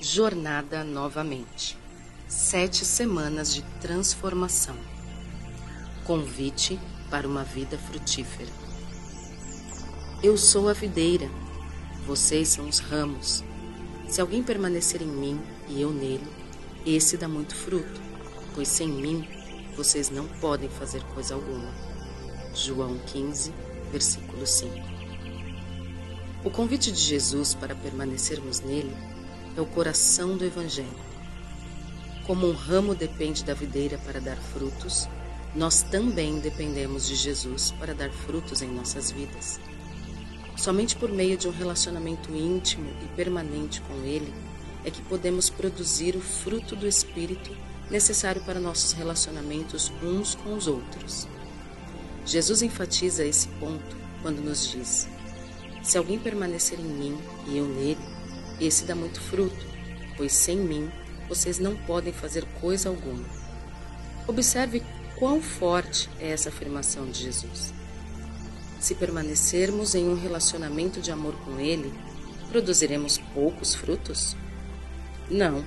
Jornada novamente. Sete semanas de transformação. Convite para uma vida frutífera. Eu sou a videira, vocês são os ramos. Se alguém permanecer em mim e eu nele, esse dá muito fruto, pois sem mim vocês não podem fazer coisa alguma. João 15, versículo 5. O convite de Jesus para permanecermos nele é o coração do Evangelho. Como um ramo depende da videira para dar frutos, nós também dependemos de Jesus para dar frutos em nossas vidas. Somente por meio de um relacionamento íntimo e permanente com Ele é que podemos produzir o fruto do Espírito necessário para nossos relacionamentos uns com os outros. Jesus enfatiza esse ponto quando nos diz: Se alguém permanecer em mim e eu nele, esse dá muito fruto, pois sem mim vocês não podem fazer coisa alguma. Observe quão forte é essa afirmação de Jesus. Se permanecermos em um relacionamento de amor com Ele, produziremos poucos frutos? Não,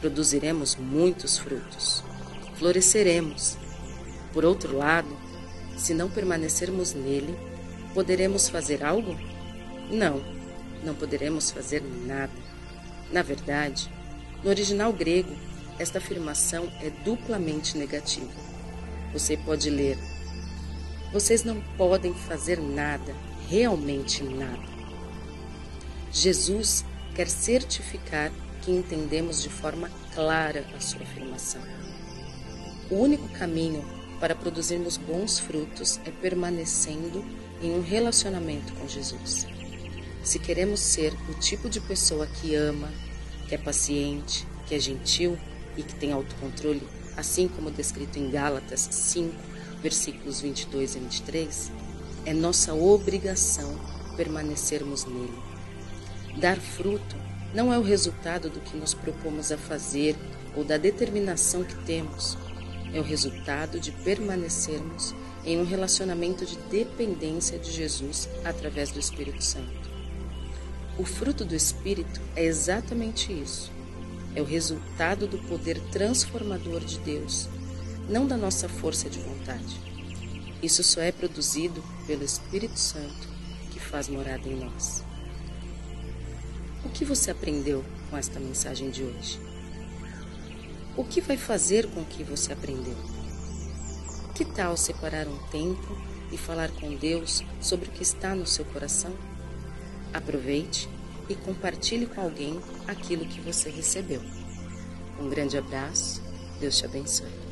produziremos muitos frutos. Floresceremos. Por outro lado, se não permanecermos nele, poderemos fazer algo? Não não poderemos fazer nada. Na verdade, no original grego, esta afirmação é duplamente negativa. Você pode ler: Vocês não podem fazer nada, realmente nada. Jesus quer certificar que entendemos de forma clara a sua afirmação. O único caminho para produzirmos bons frutos é permanecendo em um relacionamento com Jesus. Se queremos ser o tipo de pessoa que ama, que é paciente, que é gentil e que tem autocontrole, assim como descrito em Gálatas 5, versículos 22 e 23, é nossa obrigação permanecermos nele. Dar fruto não é o resultado do que nos propomos a fazer ou da determinação que temos, é o resultado de permanecermos em um relacionamento de dependência de Jesus através do Espírito Santo. O fruto do Espírito é exatamente isso. É o resultado do poder transformador de Deus, não da nossa força de vontade. Isso só é produzido pelo Espírito Santo que faz morada em nós. O que você aprendeu com esta mensagem de hoje? O que vai fazer com que você aprendeu? Que tal separar um tempo e falar com Deus sobre o que está no seu coração? Aproveite e compartilhe com alguém aquilo que você recebeu. Um grande abraço, Deus te abençoe.